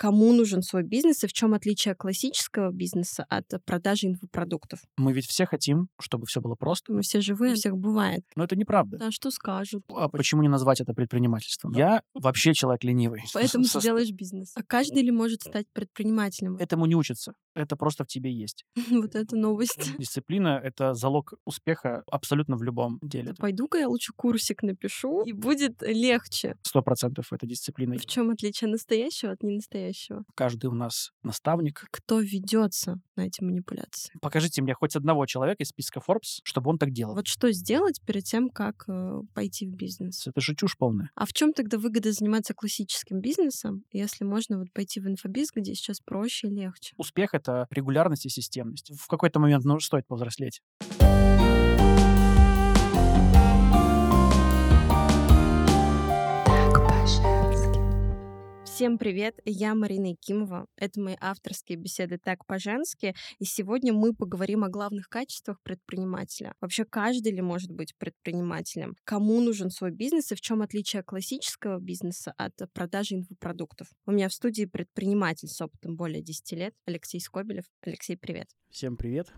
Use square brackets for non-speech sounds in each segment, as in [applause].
Кому нужен свой бизнес и в чем отличие классического бизнеса от продажи инфопродуктов? Мы ведь все хотим, чтобы все было просто. Мы все живые, у всех бывает. Но это неправда. Да, что скажут. А почему не назвать это предпринимательством? Я вообще человек ленивый. [laughs] Поэтому ты делаешь бизнес. А каждый ли может стать предпринимателем? Этому не учатся. Это просто в тебе есть. [laughs] Вот это новость. Дисциплина — это залог успеха абсолютно в любом деле. Пойду-ка я лучше курсик напишу, и будет легче. Сто процентов это дисциплина. В чем отличие настоящего от ненастоящего? Каждый у нас наставник. Кто ведется на эти манипуляции? Покажите мне хоть одного человека из списка Forbes, чтобы он так делал. Вот что сделать перед тем, как э, пойти в бизнес? Это же чушь полная. А в чем тогда выгода заниматься классическим бизнесом, если можно вот пойти в инфобиз, где сейчас проще и легче? Успех — это регулярность и системность. В какой-то момент ну, стоит повзрослеть. Всем привет, я Марина Якимова. Это мои авторские беседы «Так по-женски». И сегодня мы поговорим о главных качествах предпринимателя. Вообще, каждый ли может быть предпринимателем? Кому нужен свой бизнес и в чем отличие классического бизнеса от продажи инфопродуктов? У меня в студии предприниматель с опытом более 10 лет Алексей Скобелев. Алексей, привет. Всем привет.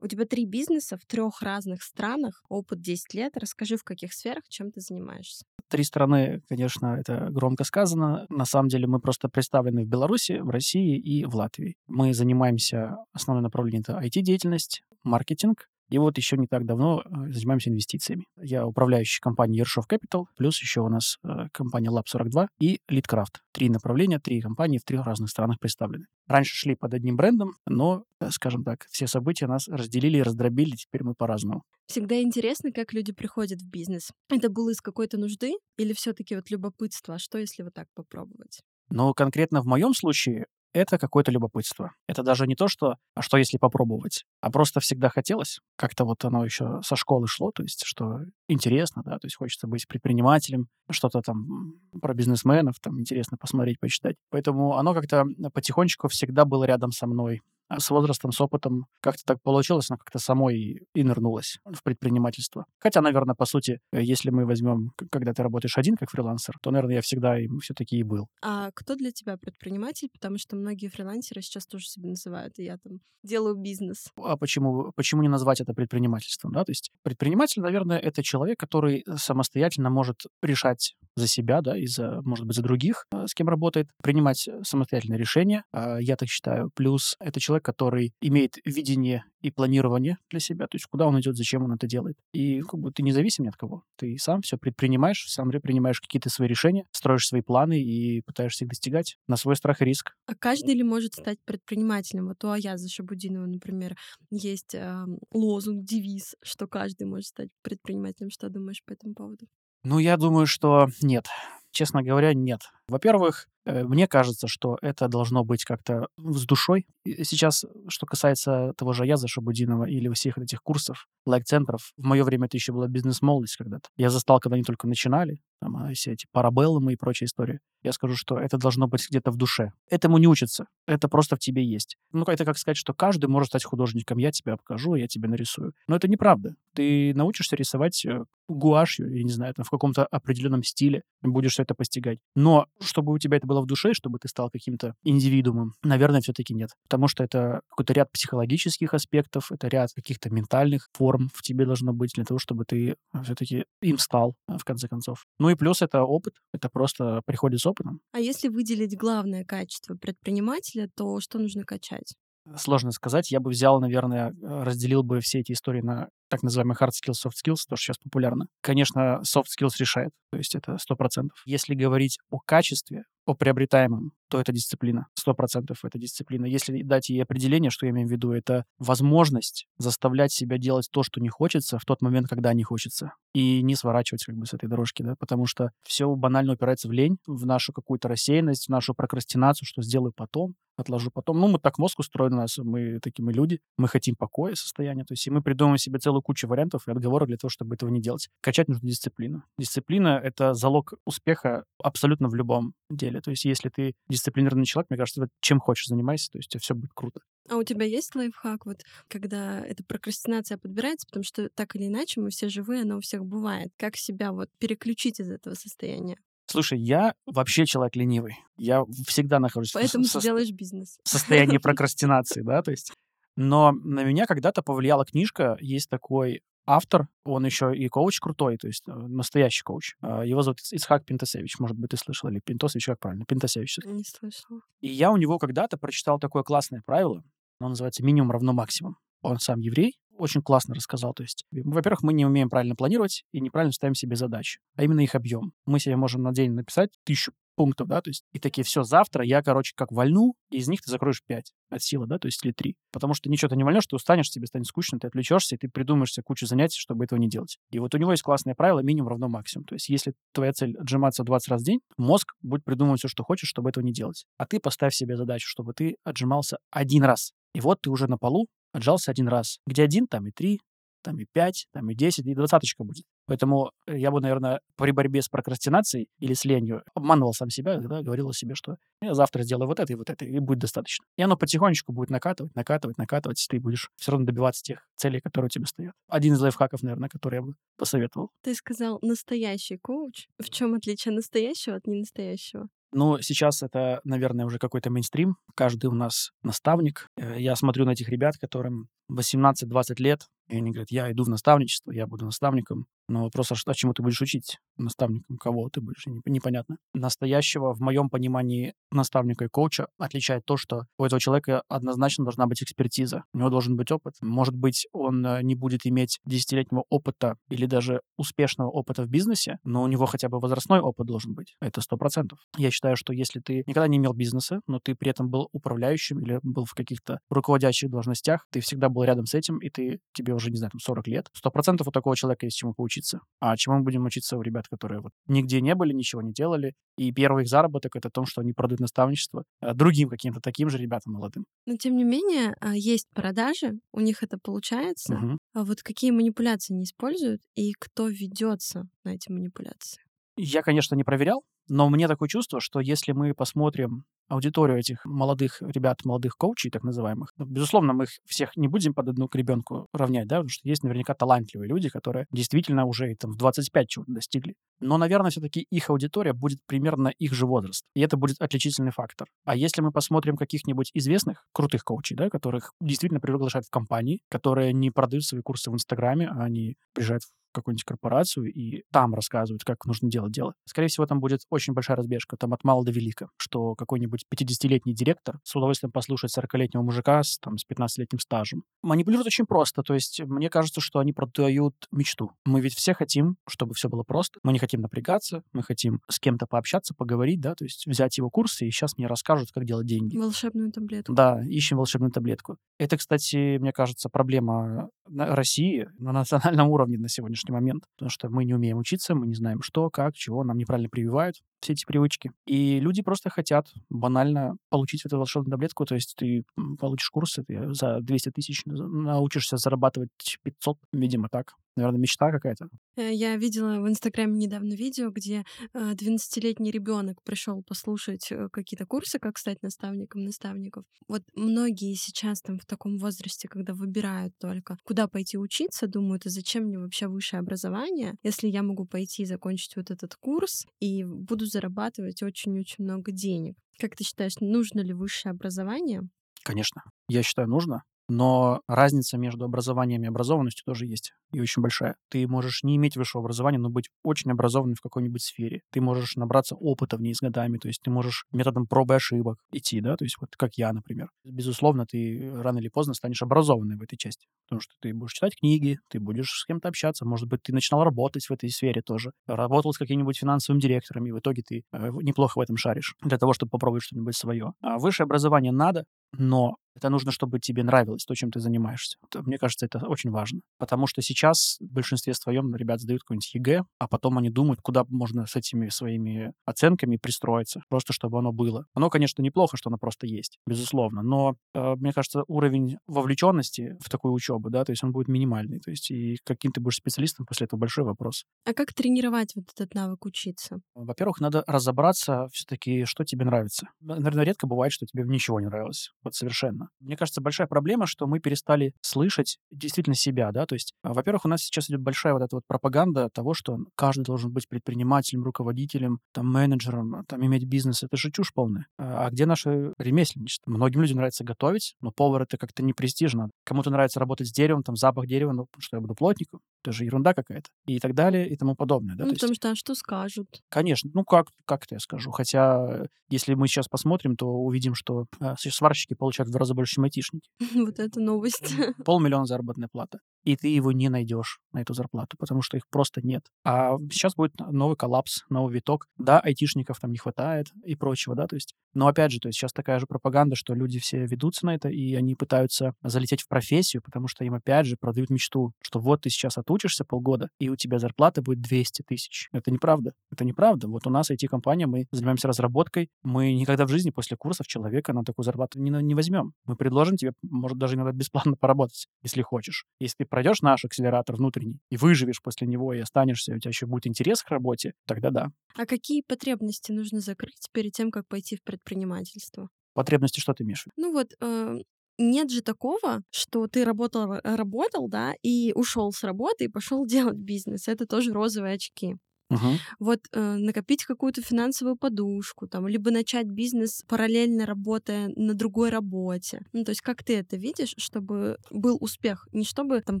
У тебя три бизнеса в трех разных странах, опыт 10 лет. Расскажи, в каких сферах, чем ты занимаешься? Три страны, конечно, это громко сказано. На самом деле мы просто представлены в Беларуси, в России и в Латвии. Мы занимаемся, основное направление — это IT-деятельность, маркетинг, и вот еще не так давно э, занимаемся инвестициями. Я управляющий компанией Ершов Capital, плюс еще у нас э, компания Lab42 и Leadcraft. Три направления, три компании в трех разных странах представлены. Раньше шли под одним брендом, но, э, скажем так, все события нас разделили и раздробили, теперь мы по-разному. Всегда интересно, как люди приходят в бизнес. Это было из какой-то нужды или все-таки вот любопытство? А что, если вот так попробовать? Но конкретно в моем случае это какое-то любопытство. Это даже не то, что «а что если попробовать?», а просто всегда хотелось. Как-то вот оно еще со школы шло, то есть что интересно, да, то есть хочется быть предпринимателем, что-то там про бизнесменов, там интересно посмотреть, почитать. Поэтому оно как-то потихонечку всегда было рядом со мной. А с возрастом, с опытом как-то так получилось, она как-то самой и нырнулась в предпринимательство. Хотя, наверное, по сути, если мы возьмем, когда ты работаешь один как фрилансер, то, наверное, я всегда им все-таки и был. А кто для тебя предприниматель? Потому что многие фрилансеры сейчас тоже себя называют, и я там делаю бизнес. А почему, почему не назвать это предпринимательством? Да? То есть предприниматель, наверное, это человек, который самостоятельно может решать за себя, да, и за, может быть, за других, а, с кем работает, принимать самостоятельные решения, а, я так считаю. Плюс это человек, который имеет видение и планирование для себя, то есть куда он идет, зачем он это делает. И как бы ты не зависим ни от кого. Ты сам все предпринимаешь, сам принимаешь какие-то свои решения, строишь свои планы и пытаешься их достигать на свой страх и риск. А каждый ли может стать предпринимателем? Вот у Аяза Шабудинова, например, есть э, лозунг, девиз, что каждый может стать предпринимателем. Что думаешь по этому поводу? Ну, я думаю, что нет. Честно говоря, нет. Во-первых, Э, мне кажется, что это должно быть как-то с душой. Сейчас, что касается того же Яза Шабудинова или всех этих курсов, лайк-центров, в мое время это еще была бизнес-молодость когда-то. Я застал, когда они только начинали, там, а, все эти парабеллумы и прочая история. Я скажу, что это должно быть где-то в душе. Этому не учатся. Это просто в тебе есть. Ну, это как сказать, что каждый может стать художником. Я тебя покажу, я тебе нарисую. Но это неправда. Ты научишься рисовать э, гуашью, я не знаю, там, в каком-то определенном стиле, будешь это постигать. Но чтобы у тебя это было в душе, чтобы ты стал каким-то индивидуумом? Наверное, все-таки нет. Потому что это какой-то ряд психологических аспектов, это ряд каких-то ментальных форм в тебе должно быть для того, чтобы ты все-таки им стал, э, в конце концов. Ну и плюс это опыт. Это просто приходит с опытом. А если выделить главное качество предпринимателя, то что нужно качать? Сложно сказать. Я бы взял, наверное, разделил бы все эти истории на так называемый hard skills, soft skills, то, что сейчас популярно. Конечно, soft skills решает, то есть это сто процентов. Если говорить о качестве, о приобретаемом, то это дисциплина. Сто процентов это дисциплина. Если дать ей определение, что я имею в виду, это возможность заставлять себя делать то, что не хочется, в тот момент, когда не хочется. И не сворачивать как бы с этой дорожки, да, потому что все банально упирается в лень, в нашу какую-то рассеянность, в нашу прокрастинацию, что сделаю потом, отложу потом. Ну, мы так мозг устроен у нас, мы такие мы люди, мы хотим покоя, состояния, то есть и мы придумываем себе целую кучу вариантов и отговорок для того, чтобы этого не делать. Качать нужно дисциплину. Дисциплина — это залог успеха абсолютно в любом деле. То есть если ты дисциплинированный человек, мне кажется, чем хочешь занимайся, то есть у тебя все будет круто. А у тебя есть лайфхак, вот когда эта прокрастинация подбирается, потому что так или иначе мы все живые, она у всех бывает. Как себя вот переключить из этого состояния? Слушай, я вообще человек ленивый. Я всегда нахожусь Поэтому в, ты со- делаешь бизнес. в состоянии [laughs] прокрастинации, да, то есть. Но на меня когда-то повлияла книжка, есть такой автор, он еще и коуч крутой, то есть э, настоящий коуч. А, Его зовут Ис- Исхак Пинтасевич, может быть, ты слышал, или Пинтосович, как правильно? Пинтасевич. Не слышала. И я у него когда-то прочитал такое классное правило, оно называется «минимум равно максимум». Он сам еврей, очень классно рассказал. То есть, э, во-первых, мы не умеем правильно планировать и неправильно ставим себе задачи, а именно их объем. Мы себе можем на день написать тысячу пунктов, да, то есть, и такие, все, завтра я, короче, как вольну, и из них ты закроешь 5 от силы, да, то есть, или 3. Потому что ничего ты не вольнешь, ты устанешь, тебе станет скучно, ты отвлечешься, и ты придумаешь себе кучу занятий, чтобы этого не делать. И вот у него есть классное правило минимум равно максимум. То есть, если твоя цель отжиматься 20 раз в день, мозг будет придумывать все, что хочешь, чтобы этого не делать. А ты поставь себе задачу, чтобы ты отжимался один раз. И вот ты уже на полу отжался один раз. Где один, там и три, там и пять, там и десять, и двадцаточка будет. Поэтому э, я бы, наверное, при борьбе с прокрастинацией или с ленью обманывал сам себя, да, говорил себе, что я завтра сделаю вот это и вот это, и будет достаточно. И оно потихонечку будет накатывать, накатывать, накатывать, и ты будешь все равно добиваться тех целей, которые у тебя стоят. Один из лайфхаков, наверное, который я бы посоветовал. Ты сказал настоящий коуч. В чем отличие настоящего от ненастоящего? Ну, сейчас это, наверное, уже какой-то мейнстрим. Каждый у нас наставник. Э, Я смотрю на этих ребят, которым 18-20 лет, и они говорят, я иду в наставничество, я буду наставником. Но вопрос, а, что, а чему ты будешь учить? Наставником кого ты будешь? Не- Непонятно. Настоящего, в моем понимании, наставника и коуча отличает то, что у этого человека однозначно должна быть экспертиза. У него должен быть опыт. Может быть, он э, не будет иметь десятилетнего опыта или даже успешного опыта в бизнесе, но у него хотя бы возрастной опыт должен быть. Это сто процентов. Я считаю, что если ты никогда не имел бизнеса, но ты при этом был управляющим или был в каких-то руководящих должностях, ты всегда был рядом с этим, и ты, тебе уже, не знаю, там 40 лет, сто процентов у такого человека есть чему поучиться. А чему мы будем учиться у ребят, которые вот нигде не были, ничего не делали, и первый их заработок — это то, что они продают наставничество а, другим каким-то таким же ребятам молодым. Но тем не менее, а, есть продажи, у них это получается. Мгм. А вот какие манипуляции они используют и кто ведется на эти манипуляции? Я, конечно, не проверял, но мне такое чувство, что если мы посмотрим аудиторию этих молодых ребят, молодых коучей, так называемых, ну, безусловно, мы их всех не будем под одну к ребенку равнять, да, потому что есть наверняка талантливые люди, которые действительно уже там в 25 чего-то достигли. Но, наверное, все-таки их аудитория будет примерно их же возраст. И это будет отличительный фактор. А если мы посмотрим каких-нибудь известных, крутых коучей, да, которых действительно приглашают в компании, которые не продают свои курсы в Инстаграме, а они приезжают в какую-нибудь корпорацию и там рассказывают, как нужно делать дело. Скорее всего, там будет очень большая разбежка, там от мала до велика, что какой-нибудь 50-летний директор с удовольствием послушает 40-летнего мужика с, там, с 15-летним стажем. Манипулируют очень просто, то есть мне кажется, что они продают мечту. Мы ведь все хотим, чтобы все было просто. Мы не хотим напрягаться, мы хотим с кем-то пообщаться, поговорить, да, то есть взять его курсы и сейчас мне расскажут, как делать деньги. Волшебную таблетку. Да, ищем волшебную таблетку. Это, кстати, мне кажется, проблема России на национальном уровне на сегодняшний момент. Потому что мы не умеем учиться, мы не знаем, что, как, чего, нам неправильно прививают все эти привычки. И люди просто хотят банально получить эту волшебную таблетку. То есть ты получишь курсы, ты за 200 тысяч научишься зарабатывать 500, видимо, так. Наверное, мечта какая-то. Э, Я видела в Инстаграме недавно видео, где э, 12-летний ребенок пришел послушать э, какие-то курсы, как стать наставником наставников. Вот многие сейчас там в таком возрасте, когда выбирают только, куда пойти учиться, думают, а зачем мне вообще высшее образование, если я могу пойти и закончить вот этот курс и буду зарабатывать очень-очень много денег. Как ты считаешь, нужно ли высшее образование? Конечно, я считаю, нужно. Но разница между образованием и образованностью тоже есть, и очень большая. Ты можешь не иметь высшего образования, но быть очень образованным в какой-нибудь сфере. Ты можешь набраться опыта в ней с годами, то есть ты можешь методом проб и ошибок идти, да, то есть вот как я, например. Безусловно, ты рано или поздно станешь образованным в этой части, потому что ты будешь читать книги, ты будешь с кем-то общаться, может быть, ты начинал работать в этой сфере тоже, работал с каким-нибудь финансовым директором, и в итоге ты э, неплохо в этом шаришь для того, чтобы попробовать что-нибудь свое. А высшее образование надо, но это нужно, чтобы тебе нравилось то, чем ты занимаешься. Это, мне кажется, это очень важно. Потому что сейчас в большинстве своем ребят сдают какой-нибудь ЕГЭ, а потом они думают, куда можно с этими своими оценками пристроиться, просто чтобы оно было. Оно, конечно, неплохо, что оно просто есть, безусловно, но э, мне кажется, уровень вовлеченности в такую учебу, да, то есть он будет минимальный. То есть и каким ты будешь специалистом после этого большой вопрос. А как тренировать вот этот навык учиться? Во-первых, надо разобраться все-таки, что тебе нравится. Наверное, редко бывает, что тебе ничего не нравилось. Вот совершенно. Мне кажется, большая проблема, что мы перестали слышать действительно себя, да, то есть, а, во-первых, у нас сейчас идет большая вот эта вот пропаганда того, что каждый должен быть предпринимателем, руководителем, там, менеджером, там, иметь бизнес. Это же чушь полная. А, а где наше ремесленничество? Многим людям нравится готовить, но повар это как-то не престижно. Кому-то нравится работать с деревом, там, запах дерева, ну, что я буду плотником. Это же ерунда какая-то. И так далее, и тому подобное. Да? Ну, То потому есть, что, а что скажут? конечно, ну как, как это я скажу? Хотя, если мы сейчас посмотрим, то увидим, что э, сварщики получают в раза больше, чем айтишники. [laughs] Вот это новость. Полмиллиона заработная плата. И ты его не найдешь на эту зарплату, потому что их просто нет. А сейчас будет новый коллапс, новый виток. Да, айтишников там не хватает и прочего, да, то есть. Но опять же, то есть сейчас такая же пропаганда, что люди все ведутся на это, и они пытаются залететь в профессию, потому что им опять же продают мечту, что вот ты сейчас отучишься полгода, и у тебя зарплата будет 200 тысяч. Это неправда. Это неправда. Вот у нас IT-компания, мы занимаемся разработкой, мы никогда в жизни после курсов человека на такую зарплату не, не возьмем. Мы предложим тебе, может, даже иногда бесплатно поработать, если хочешь. Если ты пройдешь наш акселератор внутренний и выживешь после него и останешься, у тебя еще будет интерес к работе, тогда да. А какие потребности нужно закрыть перед тем, как пойти в предпринимательство? Потребности что ты имеешь? Ну вот, э, нет же такого, что ты работал, работал, да, и ушел с работы и пошел [laughs] делать бизнес. Это тоже розовые очки. Мгм. Вот э, накопить какую-то финансовую подушку, там, либо начать бизнес параллельно работая на другой работе. Ну, то есть как ты это видишь, чтобы был успех? Не чтобы там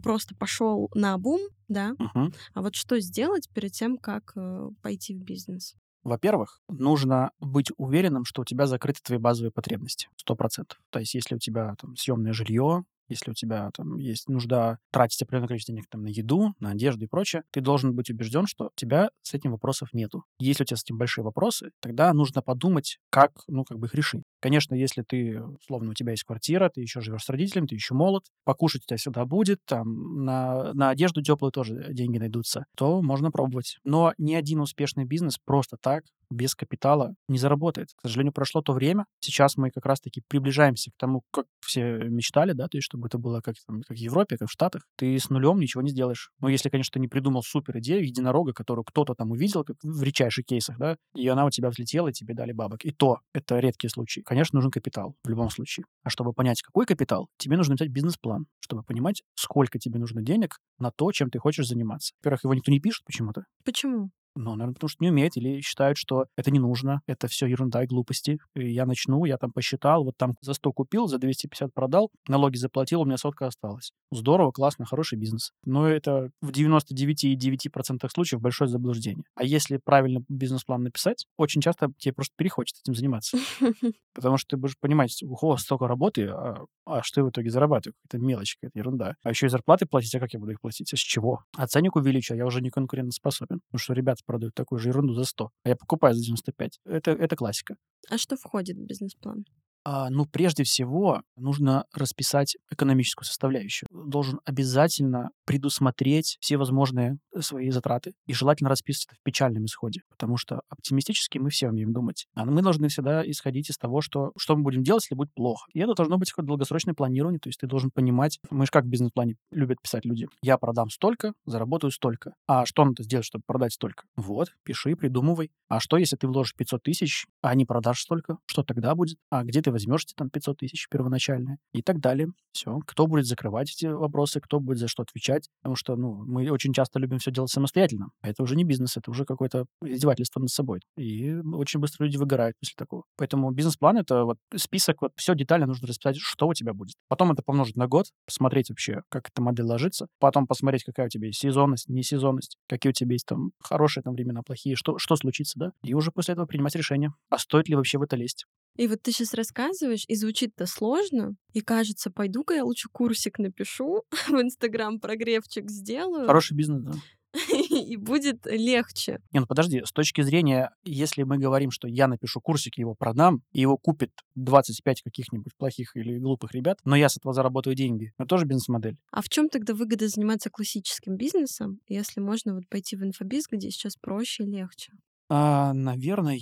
просто пошел на бум, да, Мгм. а вот что сделать перед тем, как э, пойти в бизнес? Во-первых, нужно быть уверенным, что у тебя закрыты твои базовые потребности. Сто процентов. То есть, если у тебя там съемное жилье, если у тебя там есть нужда тратить определенное количество денег там, на еду, на одежду и прочее, ты должен быть убежден, что у тебя с этим вопросов нету. Если у тебя с этим большие вопросы, тогда нужно подумать, как, ну, как бы их решить. Конечно, если ты, условно, у тебя есть квартира, ты еще живешь с родителями, ты еще молод, покушать у тебя всегда будет, там, на, на одежду теплую тоже деньги найдутся, то можно пробовать. Но ни один успешный бизнес просто так, без капитала, не заработает. К сожалению, прошло то время. Сейчас мы как раз-таки приближаемся к тому, как все мечтали, да, то есть чтобы это было как, там, как в Европе, как в Штатах. Ты с нулем ничего не сделаешь. Но если, конечно, ты не придумал супер идею единорога, которую кто-то там увидел, как в редчайших кейсах, да, и она у тебя взлетела, и тебе дали бабок. И то, это редкие случаи. Конечно, нужен капитал в любом случае. А чтобы понять, какой капитал, тебе нужно написать бизнес-план, чтобы понимать, сколько тебе нужно денег на то, чем ты хочешь заниматься. Во-первых, его никто не пишет почему-то. Почему? Ну, наверное, потому что не умеет или считают, что это не нужно, это все ерунда и глупости. И я начну, я там посчитал, вот там за 100 купил, за 250 продал, налоги заплатил, у меня сотка осталась. Здорово, классно, хороший бизнес. Но это в 99,9% случаев большое заблуждение. А если правильно бизнес-план написать, очень часто тебе просто перехочет этим заниматься. [laughs] Потому что ты будешь понимать, ого, столько работы, а, а что я в итоге зарабатываю? Какая-то мелочь, какая-то ерунда. А еще и зарплаты платить, а как я буду их платить? А с чего? А ценник увеличу, а я уже не конкурентоспособен. Потому что ребята продают такую же ерунду за 100, а я покупаю за 95. Это, это классика. А что входит в бизнес-план? А, ну, прежде всего, нужно расписать экономическую составляющую. Должен обязательно предусмотреть все возможные свои затраты. И желательно расписывать это в печальном исходе, потому что оптимистически мы все умеем думать. А мы должны всегда исходить из того, что, что мы будем делать, если будет плохо. И это должно быть какое-то долгосрочное планирование, то есть ты должен понимать, мы же как в бизнес-плане любят писать люди. Я продам столько, заработаю столько. А что надо сделать, чтобы продать столько? Вот, пиши, придумывай. А что, если ты вложишь 500 тысяч, а не продашь столько? Что тогда будет? А где ты возьмешь эти там 500 тысяч первоначальные? И так далее. Все. Кто будет закрывать эти вопросы, кто будет за что отвечать? Потому что, ну, мы очень часто любим все делать самостоятельно. Это уже не бизнес, это уже какое-то издевательство над собой. И очень быстро люди выгорают после такого. Поэтому бизнес-план — это вот список, вот все детально нужно расписать, что у тебя будет. Потом это помножить на год, посмотреть вообще, как эта модель ложится. Потом посмотреть, какая у тебя есть сезонность, несезонность, какие у тебя есть там хорошие там времена, плохие, что, что случится, да? И уже после этого принимать решение, а стоит ли вообще в это лезть. И вот ты сейчас рассказываешь, и звучит-то сложно, и кажется, пойду-ка я лучше курсик напишу, [laughs] в Инстаграм прогревчик сделаю, Хороший бизнес, да. [laughs] и будет легче. Не, ну подожди, с точки зрения, если мы говорим, что я напишу курсик, его продам, и его купит 25 каких-нибудь плохих или глупых ребят, но я с этого заработаю деньги, это тоже бизнес-модель. А в чем тогда выгода заниматься классическим бизнесом, если можно вот пойти в инфобиз, где сейчас проще и легче? А, наверное,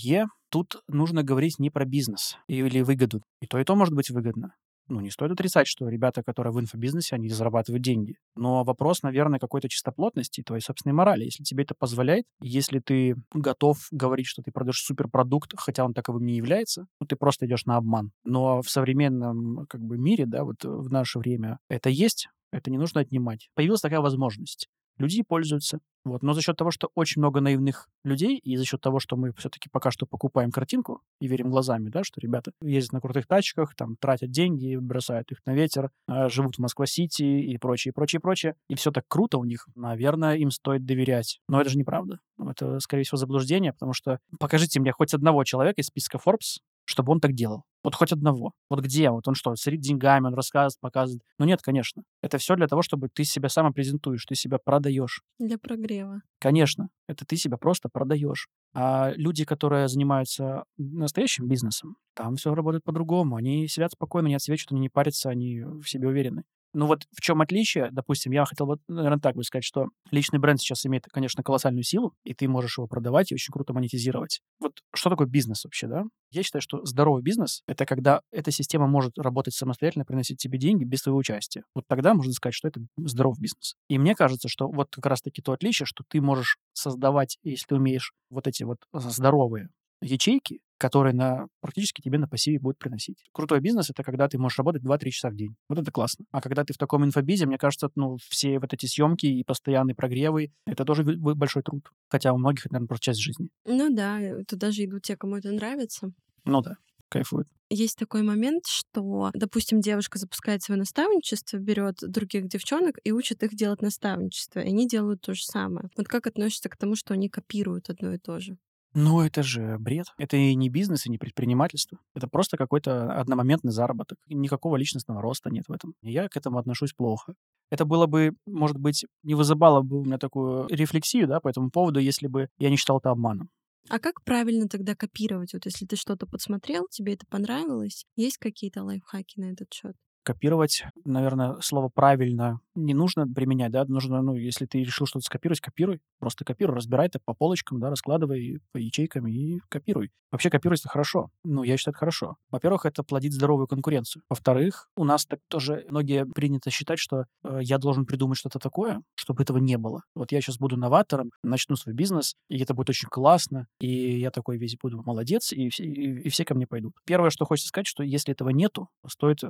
тут нужно говорить не про бизнес или выгоду. И то, и то может быть выгодно. Ну, не стоит отрицать, что ребята, которые в инфобизнесе, они зарабатывают деньги. Но вопрос, наверное, какой-то чистоплотности твоей собственной морали. Если тебе это позволяет, если ты готов говорить, что ты продаешь суперпродукт, хотя он таковым не является, ну, ты просто идешь на обман. Но в современном как бы мире, да, вот в наше время это есть, это не нужно отнимать. Появилась такая возможность люди пользуются. Вот. Но за счет того, что очень много наивных людей, и за счет того, что мы все-таки пока что покупаем картинку и верим глазами, да, что ребята ездят на крутых тачках, там, тратят деньги, бросают их на ветер, а, живут в Москва-Сити и прочее, прочее, прочее, и все так круто у них, наверное, им стоит доверять. Но это же неправда. Это, скорее всего, заблуждение, потому что покажите мне хоть одного человека из списка Forbes, чтобы он так делал. Вот хоть одного. Вот где? Вот он что, сорит деньгами, он рассказывает, показывает. Ну нет, конечно. Это все для того, чтобы ты себя самопрезентуешь, ты себя продаешь. Для прогрева. Конечно. Это ты себя просто продаешь. А люди, которые занимаются настоящим бизнесом, там все работает по-другому. Они сидят спокойно, не отсвечивают, они не парятся, они в себе уверены. Ну вот в чем отличие, допустим, я хотел бы, наверное, так бы сказать, что личный бренд сейчас имеет, конечно, колоссальную силу, и ты можешь его продавать и очень круто монетизировать. Вот что такое бизнес вообще, да? Я считаю, что здоровый бизнес — это когда эта система может работать самостоятельно, приносить тебе деньги без твоего участия. Вот тогда можно сказать, что это здоровый бизнес. И мне кажется, что вот как раз-таки то отличие, что ты можешь создавать, если умеешь вот эти вот здоровые ячейки, которые на, практически тебе на пассиве будут приносить. Крутой бизнес — это когда ты можешь работать 2-3 часа в день. Вот это классно. А когда ты в таком инфобизе, мне кажется, ну, все вот эти съемки и постоянные прогревы — это тоже большой труд. Хотя у многих это, наверное, просто часть жизни. Ну да, туда же идут те, кому это нравится. Ну да, кайфуют есть такой момент, что, допустим, девушка запускает свое наставничество, берет других девчонок и учит их делать наставничество, и они делают то же самое. Вот как относишься к тому, что они копируют одно и то же? Ну, это же бред. Это и не бизнес, и не предпринимательство. Это просто какой-то одномоментный заработок. Никакого личностного роста нет в этом. И я к этому отношусь плохо. Это было бы, может быть, не вызывало бы у меня такую рефлексию, да, по этому поводу, если бы я не считал это обманом. А как правильно тогда копировать? Вот если ты что-то подсмотрел, тебе это понравилось, есть какие-то лайфхаки на этот счет? Копировать, наверное, слово правильно не нужно применять, да, нужно, ну, если ты решил что-то скопировать, копируй, просто копируй, разбирай это по полочкам, да, раскладывай по ячейкам и копируй. Вообще копировать это хорошо. Ну, я считаю, это хорошо. Во-первых, это плодит здоровую конкуренцию. Во-вторых, у нас так тоже многие принято считать, что э, я должен придумать что-то такое, чтобы этого не было. Вот я сейчас буду новатором, начну свой бизнес, и это будет очень классно, и я такой весь буду молодец, и все, и, и все ко мне пойдут. Первое, что хочется сказать, что если этого нету, стоит э,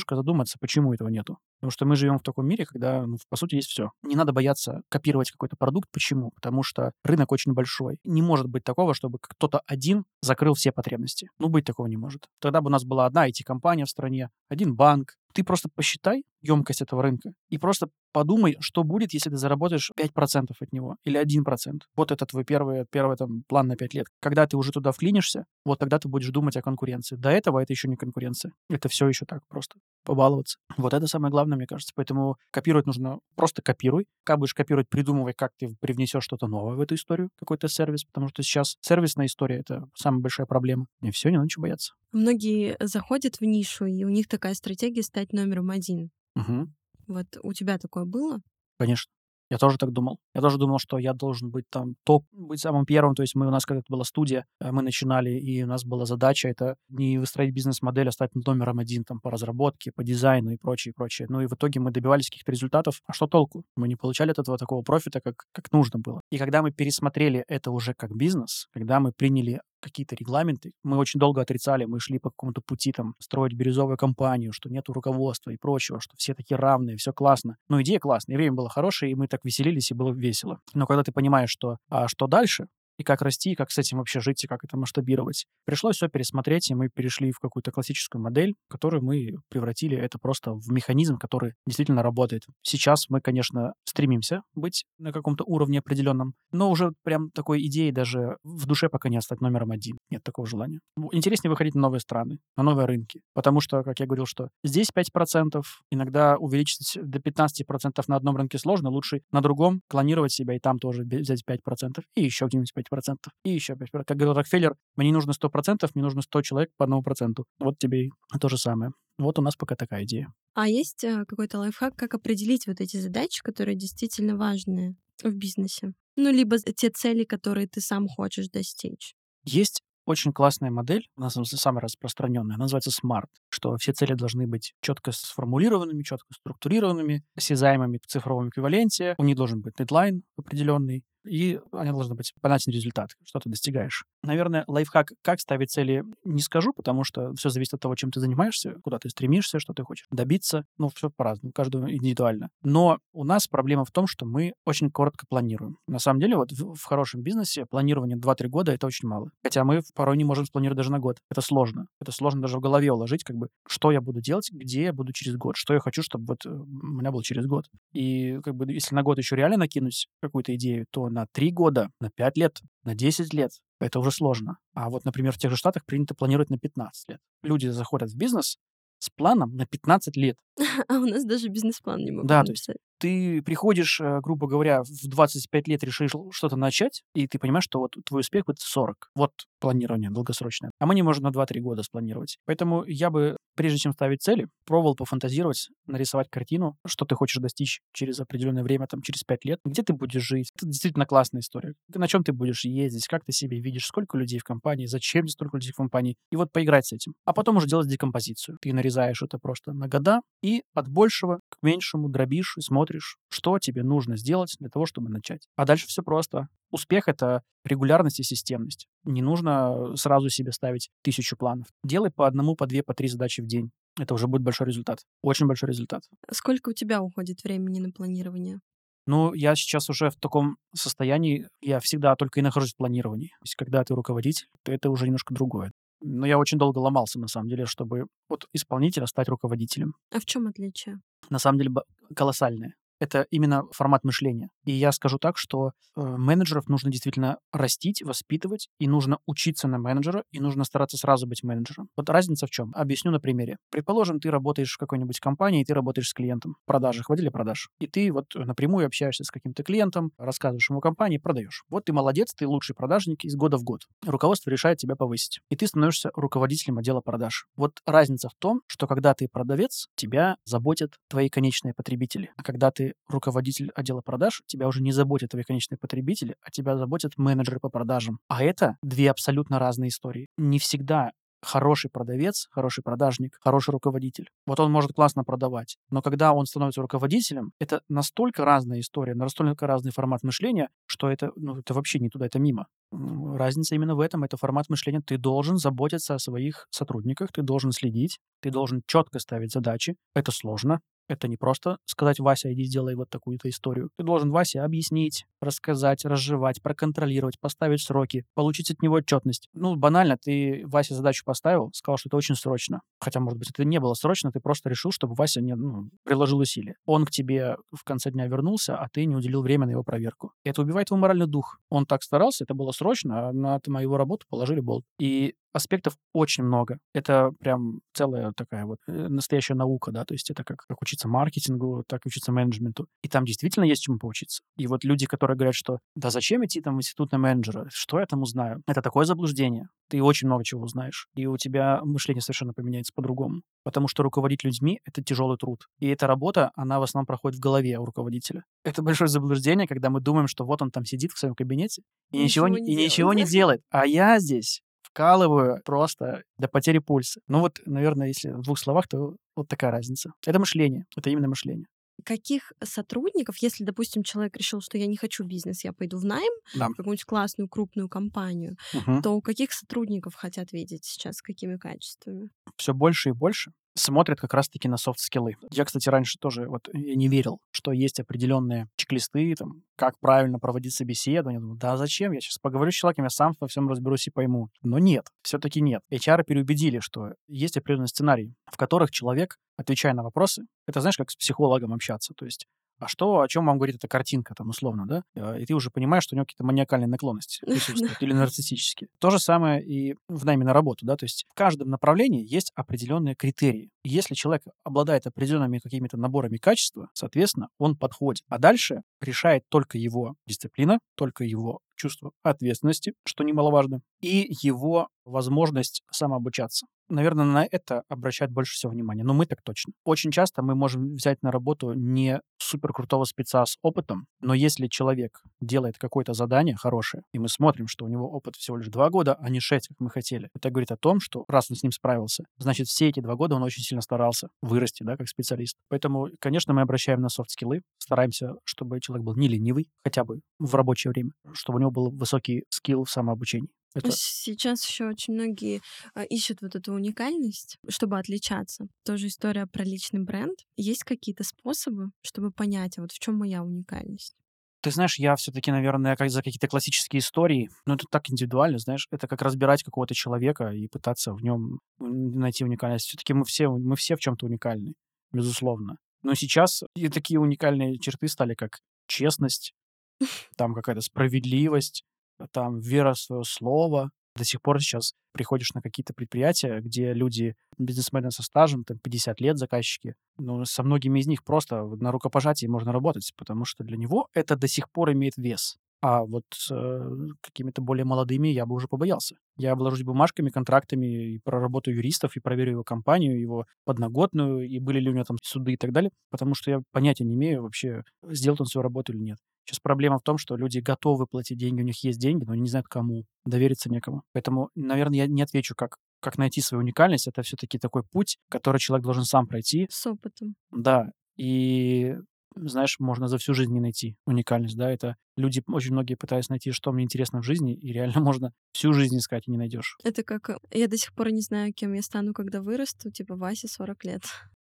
немножко задуматься, почему этого нету. Потому что мы живем в таком мире, когда, ну, по сути, есть все. Не надо бояться копировать какой-то продукт. Почему? Потому что рынок очень большой. Не может быть такого, чтобы кто-то один закрыл все потребности. Ну, быть такого не может. Тогда бы у нас была одна IT-компания в стране, один банк. Ты просто посчитай емкость этого рынка и просто подумай, что будет, если ты заработаешь 5% от него или 1%. Вот это твой первый, первый там, план на 5 лет. Когда ты уже туда вклинишься, вот тогда ты будешь думать о конкуренции. До этого это еще не конкуренция. Это все еще так просто побаловаться. Вот это самое главное, мне кажется. Поэтому копировать нужно просто копируй. Как будешь копировать, придумывай, как ты привнесешь что-то новое в эту историю, какой-то сервис, потому что сейчас сервисная история — это самая большая проблема. И все, не надо ничего бояться. Многие заходят в нишу, и у них такая стратегия стать номером один. Угу. Вот у тебя такое было? Конечно. Я тоже так думал. Я тоже думал, что я должен быть там топ, быть самым первым. То есть мы, у нас когда-то была студия, э, мы начинали, и у нас была задача это не выстроить бизнес-модель, а стать номером один там по разработке, по дизайну и прочее, прочее. Ну и в итоге мы добивались каких-то результатов. А что толку? Мы не получали от этого такого профита, как, как нужно было. И когда мы пересмотрели это уже как бизнес, когда мы приняли какие-то регламенты. Мы очень долго отрицали, мы шли по какому-то пути там строить бирюзовую компанию, что нет руководства и прочего, что все такие равные, все классно. Ну, идея классная, и время было хорошее, и мы так веселились, и было весело. Но когда ты понимаешь, что, а что дальше, и как расти, и как с этим вообще жить, и как это масштабировать. Пришлось все пересмотреть, и мы перешли в какую-то классическую модель, которую мы превратили это просто в механизм, который действительно работает. Сейчас мы, конечно, стремимся быть на каком-то уровне определенном, но уже прям такой идеи даже в душе пока не стать номером один. Нет такого желания. Интереснее выходить на новые страны, на новые рынки, потому что, как я говорил, что здесь 5%, иногда увеличить до 15% на одном рынке сложно, лучше на другом клонировать себя и там тоже взять 5%, и еще где-нибудь 5%. 5%. И еще 5%. Как говорил Рокфеллер, мне не нужно 100%, мне нужно 100 человек по одному проценту. Вот тебе и то же самое. Вот у нас пока такая идея. А есть э, какой-то лайфхак, как определить вот эти задачи, которые действительно важные в бизнесе? Ну, либо те цели, которые ты сам хочешь достичь? Есть очень классная модель, у нас самая распространенная, она называется SMART, что все цели должны быть четко сформулированными, четко структурированными, осязаемыми в цифровом эквиваленте, у них должен быть дедлайн определенный, и они должны быть понятен результат, что ты достигаешь. Наверное, лайфхак, как ставить цели, не скажу, потому что все зависит от того, чем ты занимаешься, куда ты стремишься, что ты хочешь добиться. Ну, все по-разному, каждому индивидуально. Но у нас проблема в том, что мы очень коротко планируем. На самом деле, вот в, в хорошем бизнесе планирование 2-3 года — это очень мало. Хотя мы порой не можем спланировать даже на год. Это сложно. Это сложно даже в голове уложить, как бы, что я буду делать, где я буду через год, что я хочу, чтобы вот э, у меня было через год. И как бы если на год еще реально накинуть какую-то идею, то на 3 года, на 5 лет, на 10 лет. Это уже сложно. А вот, например, в тех же Штатах принято планировать на 15 лет. Люди заходят в бизнес с планом на 15 лет. [laughs] А у нас даже бизнес-план не могут Да, то есть ты приходишь, э, грубо говоря, в 25 лет решишь что-то начать, и ты понимаешь, что вот твой успех будет 40. Вот планирование долгосрочное. А мы не можем на 2-3 года спланировать. Поэтому я бы, прежде чем ставить цели, пробовал пофантазировать, нарисовать картину, что ты хочешь достичь через определенное время, там, через 5 лет, где ты будешь жить. Это действительно классная история. На чем ты будешь ездить, как ты себе видишь, сколько людей в компании, зачем тебе столько людей в компании. И вот поиграть с этим. А потом уже делать декомпозицию. Ты нарезаешь это просто на года и от большего к меньшему дробишь и смотришь, что тебе нужно сделать для того, чтобы начать. А дальше все просто. Успех — это регулярность и системность. Не нужно сразу себе ставить тысячу планов. Делай по одному, по две, по три задачи в день. Это уже будет большой результат. Очень большой результат. Сколько у тебя уходит времени на планирование? Ну, я сейчас уже в таком состоянии, я всегда только и нахожусь в планировании. То есть, когда ты руководитель, то это уже немножко другое. Но я очень долго ломался, на самом деле, чтобы от исполнителя стать руководителем. А в чем отличие? На самом деле колоссальное это именно формат мышления. И я скажу так, что э, менеджеров нужно действительно растить, воспитывать, и нужно учиться на менеджера, и нужно стараться сразу быть менеджером. Вот разница в чем? Объясню на примере. Предположим, ты работаешь в какой-нибудь компании, и ты работаешь с клиентом в отделе продаж. И ты вот напрямую общаешься с каким-то клиентом, рассказываешь ему компании, продаешь. Вот ты молодец, ты лучший продажник из года в год. Руководство решает тебя повысить. И ты становишься руководителем отдела продаж. Вот разница в том, что когда ты продавец, тебя заботят твои конечные потребители. А когда ты руководитель отдела продаж, тебя уже не заботят твои конечные потребители, а тебя заботят менеджеры по продажам. А это две абсолютно разные истории. Не всегда хороший продавец, хороший продажник, хороший руководитель. Вот он может классно продавать, но когда он становится руководителем, это настолько разная история, настолько разный формат мышления, что это, ну, это вообще не туда, это мимо. Разница именно в этом, это формат мышления. Ты должен заботиться о своих сотрудниках, ты должен следить, ты должен четко ставить задачи. Это сложно, это не просто сказать, Вася, иди сделай вот такую-то историю. Ты должен Васе объяснить, рассказать, разжевать, проконтролировать, поставить сроки, получить от него отчетность. Ну, банально, ты Васе задачу поставил, сказал, что это очень срочно. Хотя, может быть, это не было срочно, ты просто решил, чтобы Вася не, ну, приложил усилия. Он к тебе в конце дня вернулся, а ты не уделил время на его проверку. Это убивает его моральный дух. Он так старался, это было срочно, а на его работу положили болт. И аспектов очень много. Это прям целая такая вот э, настоящая наука, да, то есть это как, как учиться маркетингу, так и учиться менеджменту. И там действительно есть чему поучиться. И вот люди, которые говорят, что да зачем идти там в институт на менеджера, что я там узнаю? Это такое заблуждение. Ты очень много чего узнаешь. И у тебя мышление совершенно поменяется по-другому. Потому что руководить людьми — это тяжелый труд. И эта работа, она в основном проходит в голове у руководителя. Это большое заблуждение, когда мы думаем, что вот он там сидит в своем кабинете и ничего, ничего, не, и ничего не делает. А я здесь вкалываю просто до потери пульса. Ну вот, наверное, если в двух словах, то вот такая разница. Это мышление, это именно мышление каких сотрудников, если, допустим, человек решил, что я не хочу бизнес, я пойду в найм, да. в какую-нибудь классную крупную компанию, угу. то каких сотрудников хотят видеть сейчас, с какими качествами? Все больше и больше смотрят как раз-таки на софт-скиллы. Я, кстати, раньше тоже вот я не верил, что есть определенные чек-листы, там, как правильно проводить собеседование. Думаю, да зачем? Я сейчас поговорю с человеком, я сам во всем разберусь и пойму. Но нет, все-таки нет. HR переубедили, что есть определенные сценарии, в которых человек, отвечая на вопросы, это знаешь, как с психологом общаться. То есть а что, о чем вам говорит эта картинка, там, условно, да? А, и ты уже понимаешь, что у него какие-то маниакальные наклонности [laughs] присутствуют или нарциссические. То же самое и в найме на работу, да? То есть в каждом направлении есть определенные критерии. Если человек обладает определенными какими-то наборами качества, соответственно, он подходит. А дальше решает только его дисциплина, только его чувство ответственности, что немаловажно, и его возможность самообучаться. Наверное, на это обращают больше всего внимания. Но мы так точно. Очень часто мы можем взять на работу не супер крутого спеца с опытом, но если человек делает какое-то задание хорошее, и мы смотрим, что у него опыт всего лишь два года, а не шесть, как мы хотели, это говорит о том, что раз он с ним справился, значит, все эти два года он очень сильно старался вырасти, да, как специалист. Поэтому, конечно, мы обращаем на софт-скиллы, стараемся, чтобы человек был не ленивый, хотя бы в рабочее время, чтобы у него был высокий скилл в самообучении. Это... Сейчас еще очень многие а, ищут вот эту уникальность, чтобы отличаться. Тоже история про личный бренд. Есть какие-то способы, чтобы понять, а вот в чем моя уникальность? Ты знаешь, я все-таки, наверное, как за какие-то классические истории, но это так индивидуально, знаешь, это как разбирать какого-то человека и пытаться в нем найти уникальность. Все-таки мы все, мы все в чем-то уникальны, безусловно. Но сейчас и такие уникальные черты стали, как честность, [laughs] там какая-то справедливость, там вера в свое слово. До сих пор сейчас приходишь на какие-то предприятия, где люди, бизнесмены со стажем, там 50 лет заказчики, но со многими из них просто на рукопожатии можно работать, потому что для него это до сих пор имеет вес. А вот э, какими-то более молодыми я бы уже побоялся. Я обложусь бумажками, контрактами, и проработаю юристов, и проверю его компанию, его подноготную, и были ли у него там суды и так далее, потому что я понятия не имею вообще, сделал он свою работу или нет. Сейчас проблема в том, что люди готовы платить деньги, у них есть деньги, но они не знают кому, довериться некому. Поэтому, наверное, я не отвечу, как как найти свою уникальность, это все-таки такой путь, который человек должен сам пройти. С опытом. Да. И знаешь, можно за всю жизнь не найти уникальность, да, это люди, очень многие пытаются найти, что мне интересно в жизни, и реально [laughs] можно всю жизнь искать и не найдешь. Это как, э, я до сих пор не знаю, кем я стану, когда вырасту, типа Васе 40 лет.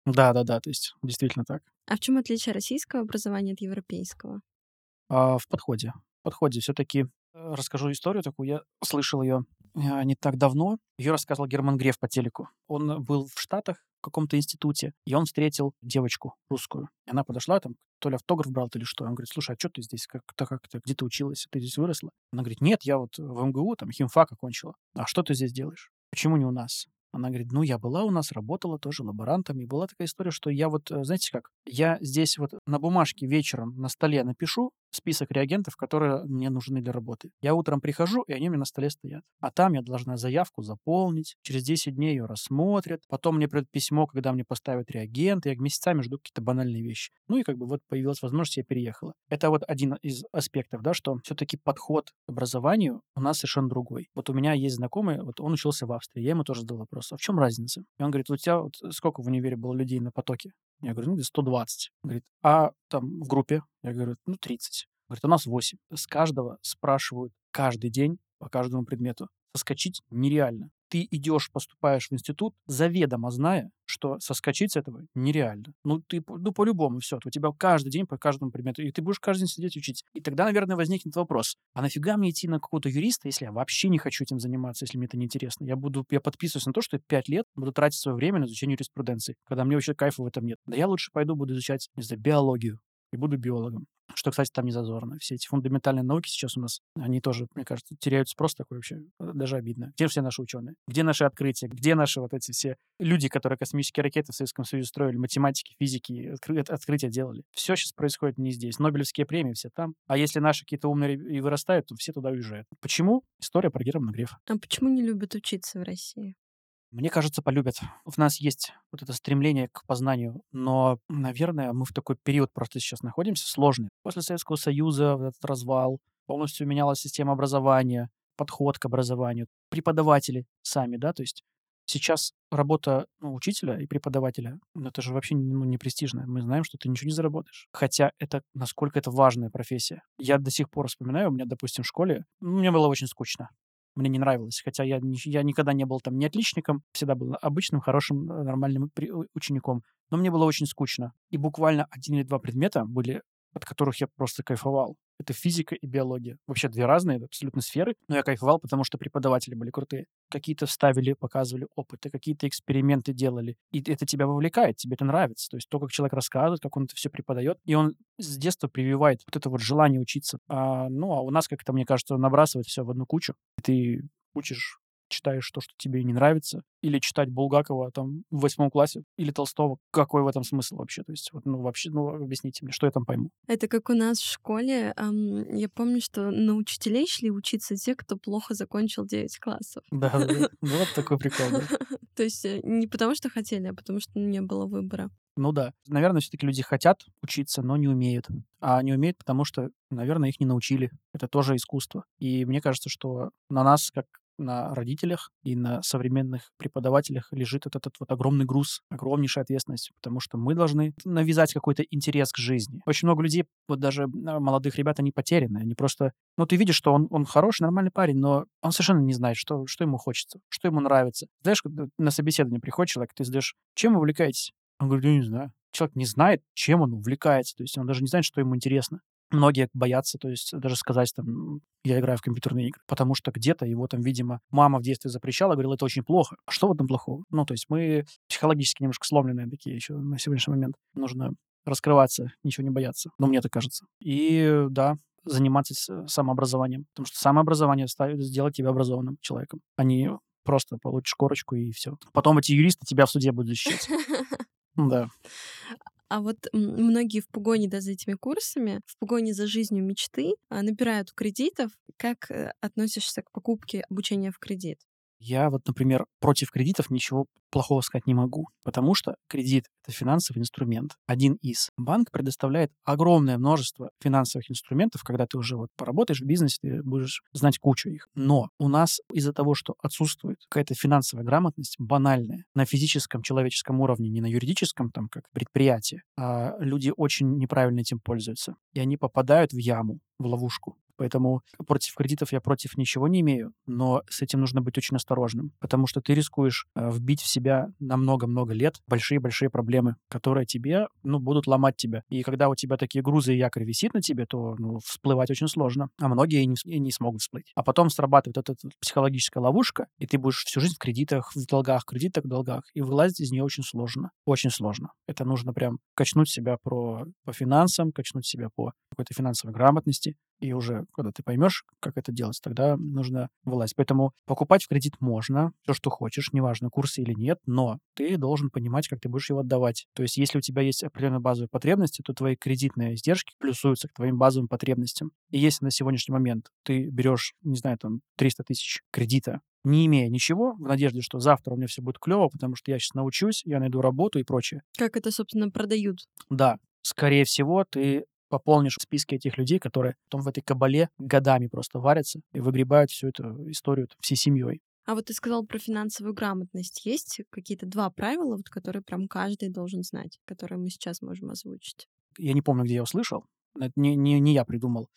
Да, да, да, то есть действительно так. А в чем отличие российского образования от европейского? А, в подходе. В подходе все-таки э, расскажу историю такую. Я слышал ее э, не так давно. Ее рассказывал Герман Греф по телеку. Он был в Штатах в каком-то институте, и он встретил девочку русскую. Она подошла, там, то ли автограф брал, то ли что. Он говорит, слушай, а что ты здесь? Как-то как-то где ты училась? Ты здесь выросла? Она говорит, нет, я вот в МГУ, там, химфак окончила. А что ты здесь делаешь? Почему не у нас? Она говорит, ну, я была у нас, работала тоже лаборантом. И была такая история, что я вот, э, знаете как, я здесь вот на бумажке вечером на столе напишу список реагентов, которые мне нужны для работы. Я утром прихожу, и они у меня на столе стоят. А там я должна заявку заполнить, через 10 дней ее рассмотрят, потом мне придет письмо, когда мне поставят реагенты, я месяцами жду какие-то банальные вещи. Ну и как бы вот появилась возможность, я переехала. Это вот один из аспектов, да, что все-таки подход к образованию у нас совершенно другой. Вот у меня есть знакомый, вот он учился в Австрии, я ему тоже задал вопрос, а в чем разница? И он говорит, у тебя вот сколько в универе было людей на потоке? Я говорю, ну, 120. Он говорит, а там в группе? Я говорю, ну, 30. Говорит, у нас 8. С каждого спрашивают каждый день по каждому предмету. Соскочить нереально. Ты идешь, поступаешь в институт, заведомо зная, что соскочить с этого нереально. Ну, ты, ну, по-любому все. У тебя каждый день по каждому предмету. И ты будешь каждый день сидеть учить. И тогда, наверное, возникнет вопрос. А нафига мне идти на какого-то юриста, если я вообще не хочу этим заниматься, если мне это неинтересно? Я буду, я подписываюсь на то, что я 5 лет буду тратить свое время на изучение юриспруденции, когда мне вообще кайфа в этом нет. Да я лучше пойду буду изучать, не знаю, биологию и буду биологом. Что, кстати, там не зазорно. Все эти фундаментальные науки сейчас у нас, они тоже, мне кажется, теряют спрос такой вообще. Э, даже обидно. Где все наши ученые? Где наши открытия? Где наши вот эти все люди, которые космические ракеты в Советском Союзе строили, математики, физики, откры- открытия делали? Все сейчас происходит не здесь. Нобелевские премии все там. А если наши какие-то умные и вырастают, то все туда уезжают. Почему? История про Германа Грефа. А почему не любят учиться в России? Мне кажется, полюбят. В нас есть вот это стремление к познанию, но, наверное, мы в такой период просто сейчас находимся сложный. После Советского Союза этот развал, полностью менялась система образования, подход к образованию, преподаватели сами, да, то есть сейчас работа ну, учителя и преподавателя, ну, это же вообще ну, не престижно. Мы знаем, что ты ничего не заработаешь. Хотя это, насколько это важная профессия. Я до сих пор вспоминаю, у меня, допустим, в школе, ну, мне было очень скучно мне не нравилось. Хотя я, я никогда не был там не отличником, всегда был обычным, хорошим, э, нормальным учеником. Но мне было очень скучно. И буквально один или два предмета были от которых я просто кайфовал. Это физика и биология. Вообще две разные абсолютно сферы, но я кайфовал, потому что преподаватели были крутые. Какие-то ставили, показывали опыты, какие-то эксперименты делали. И это тебя вовлекает, тебе это нравится. То есть то, как человек рассказывает, как он это все преподает, и он с детства прививает вот это вот желание учиться. А, ну, а у нас как-то, мне кажется, набрасывает все в одну кучу. Ты учишь читаешь то, что тебе не нравится, или читать Булгакова там в восьмом классе, или Толстого. Какой в этом смысл вообще? То есть, вот, ну, вообще, ну, объясните мне, что я там пойму? Это как у нас в школе. эм, я помню, что на учителей шли учиться те, кто плохо закончил 9 классов. Да. [laughs] Ну, вот такой прикол. [laughs] То есть э, не потому, что хотели, а потому, что не было выбора. Ну да. Наверное, все-таки люди хотят учиться, но не умеют. А не умеют, потому что, наверное, их не научили. Это тоже искусство. И мне кажется, что на нас, как на родителях и на современных преподавателях лежит этот, этот вот огромный груз, огромнейшая ответственность, потому что мы должны навязать какой-то интерес к жизни. Очень много людей, вот даже молодых ребят, они потеряны, они просто... Ну, ты видишь, что он, он хороший, нормальный парень, но он совершенно не знает, что, что ему хочется, что ему нравится. Знаешь, когда на собеседование приходит человек, ты задаешь, чем увлекаетесь? Он говорит, я не знаю. Человек не знает, чем он увлекается, то есть он даже не знает, что ему интересно. Многие боятся, то есть даже сказать там, я играю в компьютерные игры, потому что где-то его там, видимо, мама в детстве запрещала, говорила, это очень плохо. А что в этом плохого? Ну, то есть мы психологически немножко сломленные такие еще на сегодняшний момент. Нужно раскрываться, ничего не бояться. Ну, мне так кажется. И да, заниматься с- самообразованием. Потому что самообразование ставит, сделать тебя образованным человеком, а не просто получишь корочку и все. Потом эти юристы тебя в суде будут защищать. [laughs] Да. А вот многие в погоне да, за этими курсами, в погоне за жизнью мечты а, набирают кредитов. Как э, относишься к покупке обучения в кредит? Я вот, например, против кредитов ничего плохого сказать не могу, потому что кредит — это финансовый инструмент. Один из. Банк предоставляет огромное множество финансовых инструментов, когда ты уже вот поработаешь в бизнесе, ты будешь знать кучу их. Но у нас из-за того, что отсутствует какая-то финансовая грамотность банальная на физическом, человеческом уровне, не на юридическом, там, как предприятие, а люди очень неправильно этим пользуются. И они попадают в яму, в ловушку. Поэтому против кредитов я против ничего не имею, но с этим нужно быть очень осторожным, потому что ты рискуешь э, вбить в себя на много-много лет большие-большие проблемы, которые тебе, ну, будут ломать тебя. И когда у тебя такие грузы и якорь висит на тебе, то, ну, всплывать очень сложно, а многие не, не смогут всплыть. А потом срабатывает эта психологическая ловушка, и ты будешь всю жизнь в кредитах, в долгах, кредитах, долгах, и вылазить из нее очень сложно. Очень сложно. Это нужно прям качнуть себя про, по финансам, качнуть себя по какой-то финансовой грамотности, и уже, когда ты поймешь, как это делать, тогда нужно вылазить. Поэтому покупать в кредит можно, все, что хочешь, неважно, курсы или нет, но ты должен понимать, как ты будешь его отдавать. То есть, если у тебя есть определенные базовые потребности, то твои кредитные издержки плюсуются к твоим базовым потребностям. И если на сегодняшний момент ты берешь, не знаю, там, 300 тысяч кредита, не имея ничего, в надежде, что завтра у меня все будет клево, потому что я сейчас научусь, я найду работу и прочее. Как это, собственно, продают? Да, скорее всего, ты пополнишь списки этих людей, которые потом в этой кабале годами просто варятся и выгребают всю эту историю всей семьей. А вот ты сказал про финансовую грамотность. Есть какие-то два правила, вот, которые прям каждый должен знать, которые мы сейчас можем озвучить? Я не помню, где я услышал. Это не, не, не я придумал.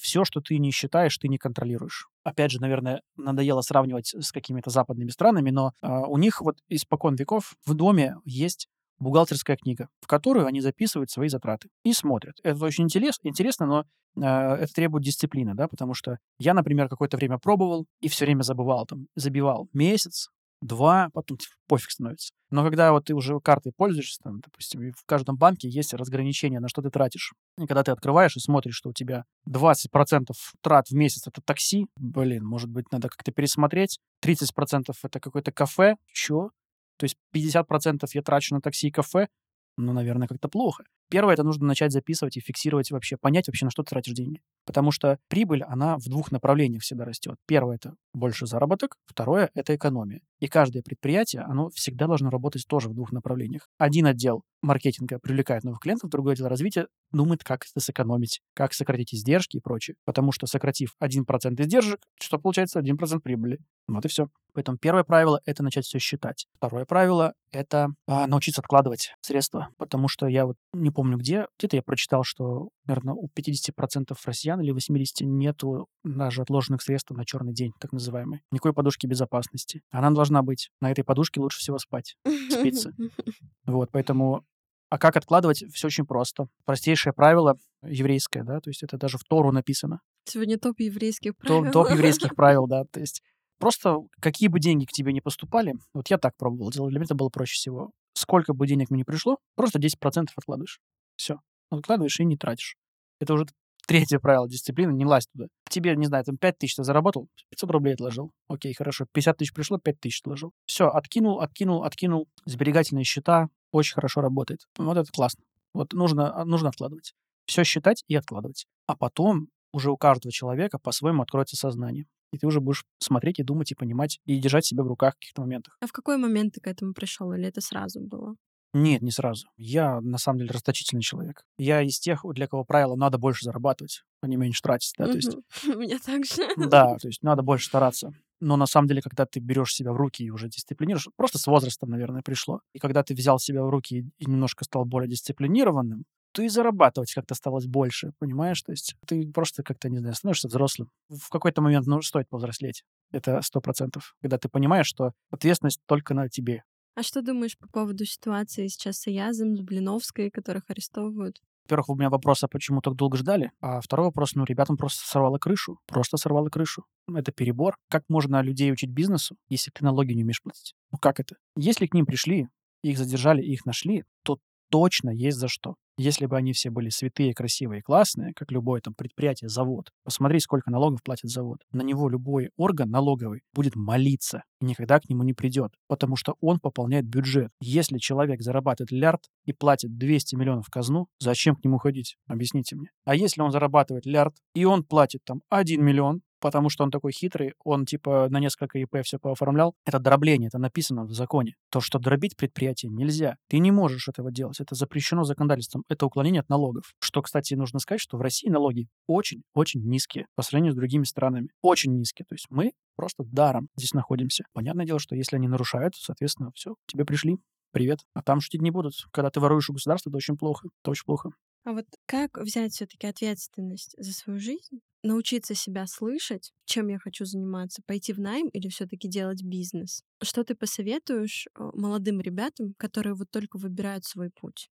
Все, что ты не считаешь, ты не контролируешь. Опять же, наверное, надоело сравнивать с какими-то западными странами, но а, у них вот испокон веков в доме есть бухгалтерская книга, в которую они записывают свои затраты и смотрят. Это очень интерес, интересно, но э, это требует дисциплины, да, потому что я, например, какое-то время пробовал и все время забывал, там, забивал месяц, два, потом пофиг становится. Но когда вот ты уже картой пользуешься, там, допустим, в каждом банке есть разграничение, на что ты тратишь. И когда ты открываешь и смотришь, что у тебя 20% трат в месяц — это такси, блин, может быть, надо как-то пересмотреть. 30% — это какое-то кафе, чё? То есть 50% я трачу на такси и кафе, ну, наверное, как-то плохо. Первое, это нужно начать записывать и фиксировать вообще, понять вообще, на что ты тратишь деньги. Потому что прибыль, она в двух направлениях всегда растет. Первое — это больше заработок, второе — это экономия. И каждое предприятие, оно всегда должно работать тоже в двух направлениях. Один отдел маркетинга привлекает новых клиентов, другой отдел развития думает, как это сэкономить, как сократить издержки и прочее. Потому что сократив 1% издержек, что получается 1% прибыли. Вот и все. Поэтому первое правило — это начать все считать. Второе правило — это а, научиться откладывать средства. Потому что я вот не помню где, где-то я прочитал, что, наверное, у 50% россиян или 80% нету даже отложенных средств на черный день, так называемый. Никакой подушки безопасности. Она должна быть. На этой подушке лучше всего спать. Спится. [laughs] Вот, поэтому а как откладывать? Все очень просто. Простейшее правило еврейское, да, то есть это даже в Тору написано. Сегодня топ еврейских правил. Топ, топ еврейских правил, [laughs] да. То есть просто какие бы деньги к тебе не поступали, вот я так пробовал делать, для меня это было проще всего. Сколько бы денег мне не пришло, просто 10% откладываешь. Все. Откладываешь и не тратишь. Это уже [laughs] Третье правило дисциплины — не лазь туда. Тебе, не знаю, там 5 тысяч ты заработал, 500 рублей отложил. Окей, хорошо. 50 тысяч пришло, 5 тысяч отложил. Все, откинул, откинул, откинул. Сберегательные счета очень хорошо работает. Вот это классно. Вот нужно, а, нужно откладывать. Все считать и откладывать. А потом уже у каждого человека по-своему откроется сознание. И ты уже будешь смотреть и думать, и понимать, и держать себя в руках в каких-то моментах. А в какой момент ты к этому пришел? Или это сразу было? Нет, не сразу. Я, на самом деле, расточительный человек. Я из тех, для кого правило надо больше зарабатывать, а не меньше тратить. Да, то есть, У [laughs] меня так же. да, то есть надо больше стараться. Но на самом деле, когда ты берешь себя в руки и уже дисциплинируешь, просто с возрастом, наверное, пришло. И когда ты взял себя в руки и немножко стал более дисциплинированным, то и зарабатывать как-то стало больше, понимаешь? То есть ты просто как-то, не знаю, становишься взрослым. В какой-то момент, ну, стоит повзрослеть. Это сто процентов. Когда ты понимаешь, что ответственность только на тебе. А что думаешь по поводу ситуации сейчас с Аязом, с Блиновской, которых арестовывают? Во-первых, у меня вопрос, а почему так долго ждали? А второй вопрос, ну, ребятам просто сорвало крышу. Просто сорвало крышу. Это перебор. Как можно людей учить бизнесу, если ты налоги не умеешь платить? Ну, как это? Если к ним пришли, их задержали, их нашли, то точно есть за что. Если бы они все были святые, красивые, классные, как любое там предприятие, завод, посмотри, сколько налогов платит завод. На него любой орган налоговый будет молиться и никогда к нему не придет, потому что он пополняет бюджет. Если человек зарабатывает лярд и платит 200 миллионов в казну, зачем к нему ходить? Объясните мне. А если он зарабатывает лярд и он платит там 1 миллион, потому что он такой хитрый, он типа на несколько ИП все пооформлял. Это дробление, это написано в законе. То, что дробить предприятие нельзя. Ты не можешь этого делать. Это запрещено законодательством. Это уклонение от налогов. Что, кстати, нужно сказать, что в России налоги очень-очень низкие по сравнению с другими странами. Очень низкие. То есть мы просто даром здесь находимся. Понятное дело, что если они нарушают, соответственно, все, тебе пришли, привет. А там шутить не будут. Когда ты воруешь у государства, это очень плохо. Это очень плохо. А вот как взять все-таки ответственность за свою жизнь, научиться себя слышать, чем я хочу заниматься, пойти в найм или все-таки делать бизнес? Что ты посоветуешь э, молодым ребятам, которые вот только выбирают свой путь?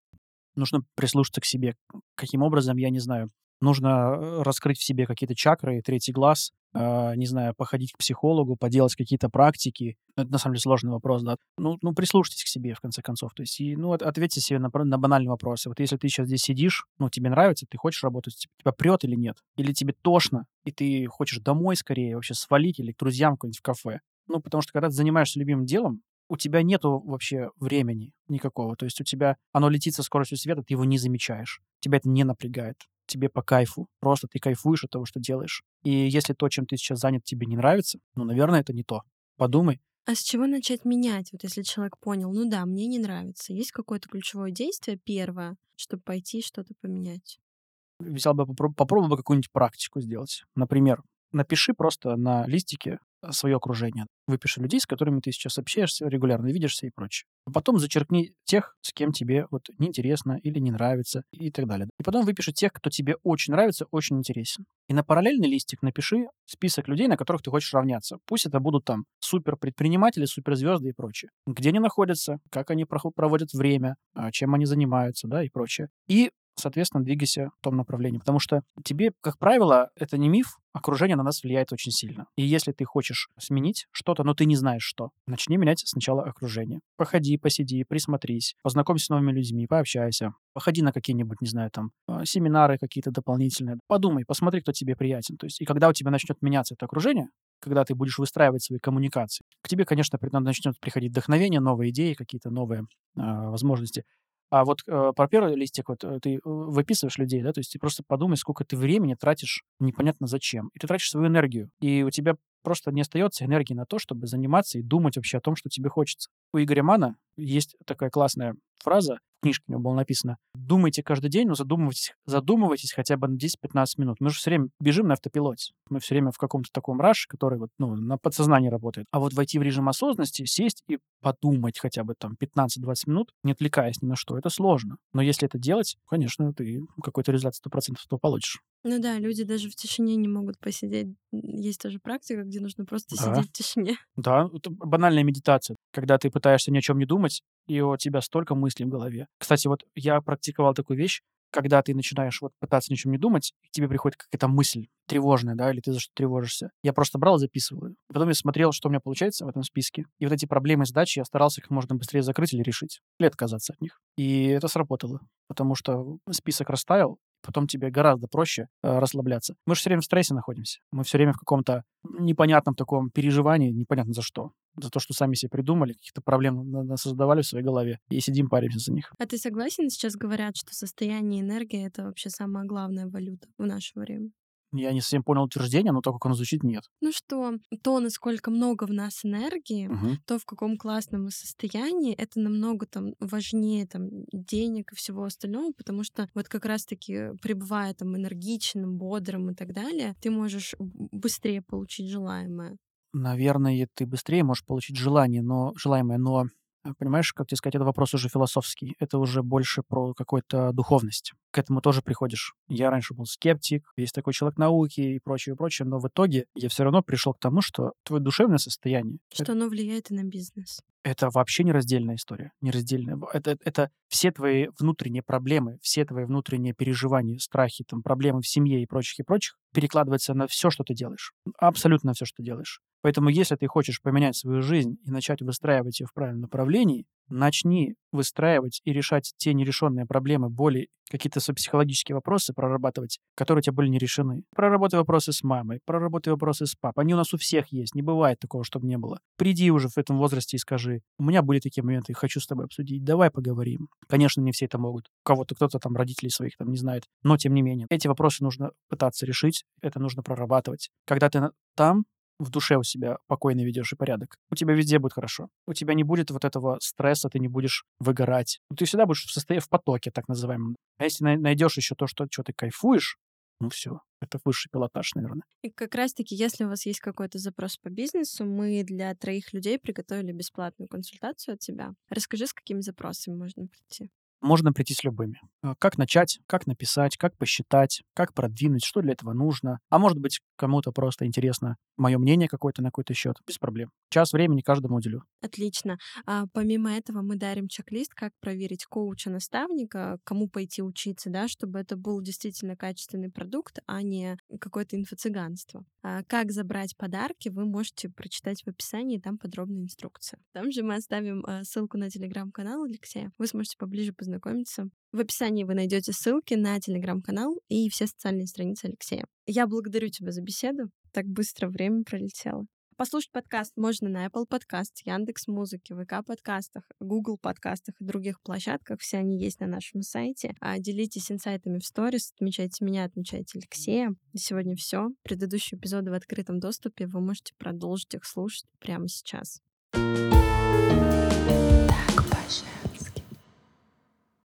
Нужно прислушаться к себе. Каким образом, я не знаю. Нужно э, раскрыть в себе какие-то чакры, третий глаз, э, не знаю, походить к психологу, поделать какие-то практики. Ну, Это на самом деле сложный вопрос, да. Ну, ну прислушайтесь к себе, в конце концов. То есть, и, ну, от- ответьте себе на, на банальные вопросы. Вот если ты сейчас здесь сидишь, ну, тебе нравится, ты хочешь работать, типа, тебя прет или нет? Или тебе тошно, и ты хочешь домой скорее вообще свалить или к друзьям куда-нибудь в кафе? Ну, потому что когда ты занимаешься любимым делом, у тебя нету вообще времени никакого. То есть у тебя оно летит со скоростью света, ты его не замечаешь. Тебя это не напрягает. Тебе по кайфу. Просто ты кайфуешь от того, что делаешь. И если то, чем ты сейчас занят, тебе не нравится, ну, наверное, это не то. Подумай. А с чего начать менять? Вот если человек понял, ну да, мне не нравится. Есть какое-то ключевое действие первое, чтобы пойти что-то поменять? Взял бы, попро- попробовал бы какую-нибудь практику сделать. Например, напиши просто на листике свое окружение. Выпиши людей, с которыми ты сейчас общаешься, регулярно видишься и прочее. А потом зачеркни тех, с кем тебе вот неинтересно или не нравится и так далее. И потом выпиши тех, кто тебе очень нравится, очень интересен. И на параллельный листик напиши список людей, на которых ты хочешь равняться. Пусть это будут там супер предприниматели, суперзвезды и прочее. Где они находятся, как они проводят время, а, чем они занимаются, да, и прочее. И соответственно, двигайся в том направлении. Потому что тебе, как правило, это не миф, окружение на нас влияет очень сильно. И если ты хочешь сменить что-то, но ты не знаешь что, начни менять сначала окружение. Походи, посиди, присмотрись, познакомься с новыми людьми, пообщайся. Походи на какие-нибудь, не знаю, там, э, семинары какие-то дополнительные. Подумай, посмотри, кто тебе приятен. То есть, и когда у тебя начнет меняться это окружение, когда ты будешь выстраивать свои коммуникации, к тебе, конечно, начнет приходить вдохновение, новые идеи, какие-то новые э, возможности. А вот э, про первый листик вот э, ты э, выписываешь людей, да, то есть ты просто подумай, сколько ты времени тратишь непонятно зачем. И ты тратишь свою энергию. И у тебя просто не остается энергии на то, чтобы заниматься и думать вообще о том, что тебе хочется. У Игоря Мана есть такая классная фраза, в книжке у него было написано, думайте каждый день, но задумывайтесь, задумывайтесь хотя бы на 10-15 минут. Мы же все время бежим на автопилоте. Мы все время в каком-то таком раше, который вот, ну, на подсознании работает. А вот войти в режим осознанности, сесть и подумать хотя бы там 15-20 минут, не отвлекаясь ни на что, это сложно. Но если это делать, конечно, ты какой-то результат 100% то получишь. Ну да, люди даже в тишине не могут посидеть. Есть тоже практика, где нужно просто Да. сидеть в тишине. Да, это банальная медитация, когда ты пытаешься ни о чем не думать, и у тебя столько мыслей в голове. Кстати, вот я практиковал такую вещь, когда ты начинаешь вот пытаться ни о чем не думать, и тебе приходит какая-то мысль тревожная, да, или ты за что тревожишься. Я просто брал записывал. потом я смотрел, что у меня получается в этом списке. И вот эти проблемы и задачи я старался как можно быстрее закрыть или решить, или отказаться от них. И это сработало, потому что список растаял, Потом тебе гораздо проще э, расслабляться. Мы же все время в стрессе находимся. Мы все время в каком-то непонятном таком переживании, непонятно за что. За то, что сами себе придумали, каких-то проблем создавали в своей голове. И сидим, паримся за них. А ты согласен? Сейчас говорят, что состояние энергии — это вообще самая главная валюта в наше время. Я не совсем понял утверждение, но то, как оно звучит, нет. Ну что, то, насколько много в нас энергии, Мгм. то, в каком классном мы состоянии, это намного там важнее там денег и всего остального, потому что вот как раз-таки пребывая там энергичным, бодрым и так далее, ты можешь быстрее получить желаемое. Наверное, ты быстрее можешь получить желание, но желаемое, но а, понимаешь, как тебе сказать, это вопрос уже философский. Это уже больше про какую-то духовность. К этому тоже приходишь. Я раньше был скептик, есть такой человек науки и прочее, и прочее, но в итоге я все равно пришел к тому, что твое душевное состояние Что оно влияет и на бизнес. это вообще нераздельная история. Нераздельная. Это, это все твои внутренние проблемы, все твои внутренние переживания, страхи, там, проблемы в семье и прочих, и прочих перекладывается на все, что ты делаешь. Абсолютно все, что ты делаешь. Поэтому если ты хочешь поменять свою жизнь и начать выстраивать ее в правильном направлении, начни выстраивать и решать те нерешенные проблемы, боли, какие-то свои психологические вопросы прорабатывать, которые у тебя были не решены. Проработай вопросы с мамой, проработай вопросы с папой. Они у нас у всех есть, не бывает такого, чтобы не было. Приди уже в этом возрасте и скажи, у меня были такие моменты, хочу с тобой обсудить, давай поговорим. Конечно, не все это могут. У кого-то кто-то там родителей своих там не знает, но тем не менее. Эти вопросы нужно пытаться решить, это нужно прорабатывать. Когда ты там, в душе у себя покойно ведешь и порядок, у тебя везде будет хорошо. У тебя не будет вот этого стресса, ты не будешь выгорать. Ты всегда будешь в состоянии в потоке, так называемом. А если найдешь еще то, что, что ты кайфуешь, ну все, это высший пилотаж, наверное. И как раз-таки, если у вас есть какой-то запрос по бизнесу, мы для троих людей приготовили бесплатную консультацию от тебя. Расскажи, с какими запросами можно прийти. Можно прийти с любыми. А, как начать, как написать, как посчитать, как продвинуть, что для этого нужно. А может быть, кому-то просто интересно мое мнение какое-то на какой-то счет. Без проблем. Час времени каждому уделю. Отлично. А помимо этого мы дарим чек-лист, как проверить коуча-наставника, кому пойти учиться, да, чтобы это был действительно качественный продукт, а не какое-то инфо-цыганство. А как забрать подарки, вы можете прочитать в описании, там подробная инструкция. Там же мы оставим а, ссылку на телеграм-канал Алексея. Вы сможете поближе познакомиться. В описании вы найдете ссылки на телеграм-канал и все социальные страницы Алексея. Я благодарю тебя за беседу. Так быстро время пролетело. Послушать подкаст можно на Apple Podcast, Яндекс Музыке, ВК подкастах, Google подкастах и других площадках. Все они есть на нашем сайте. А делитесь инсайтами в сторис, отмечайте меня, отмечайте Алексея. На сегодня все. Предыдущие эпизоды в открытом доступе. Вы можете продолжить их слушать прямо сейчас. Так, Паша.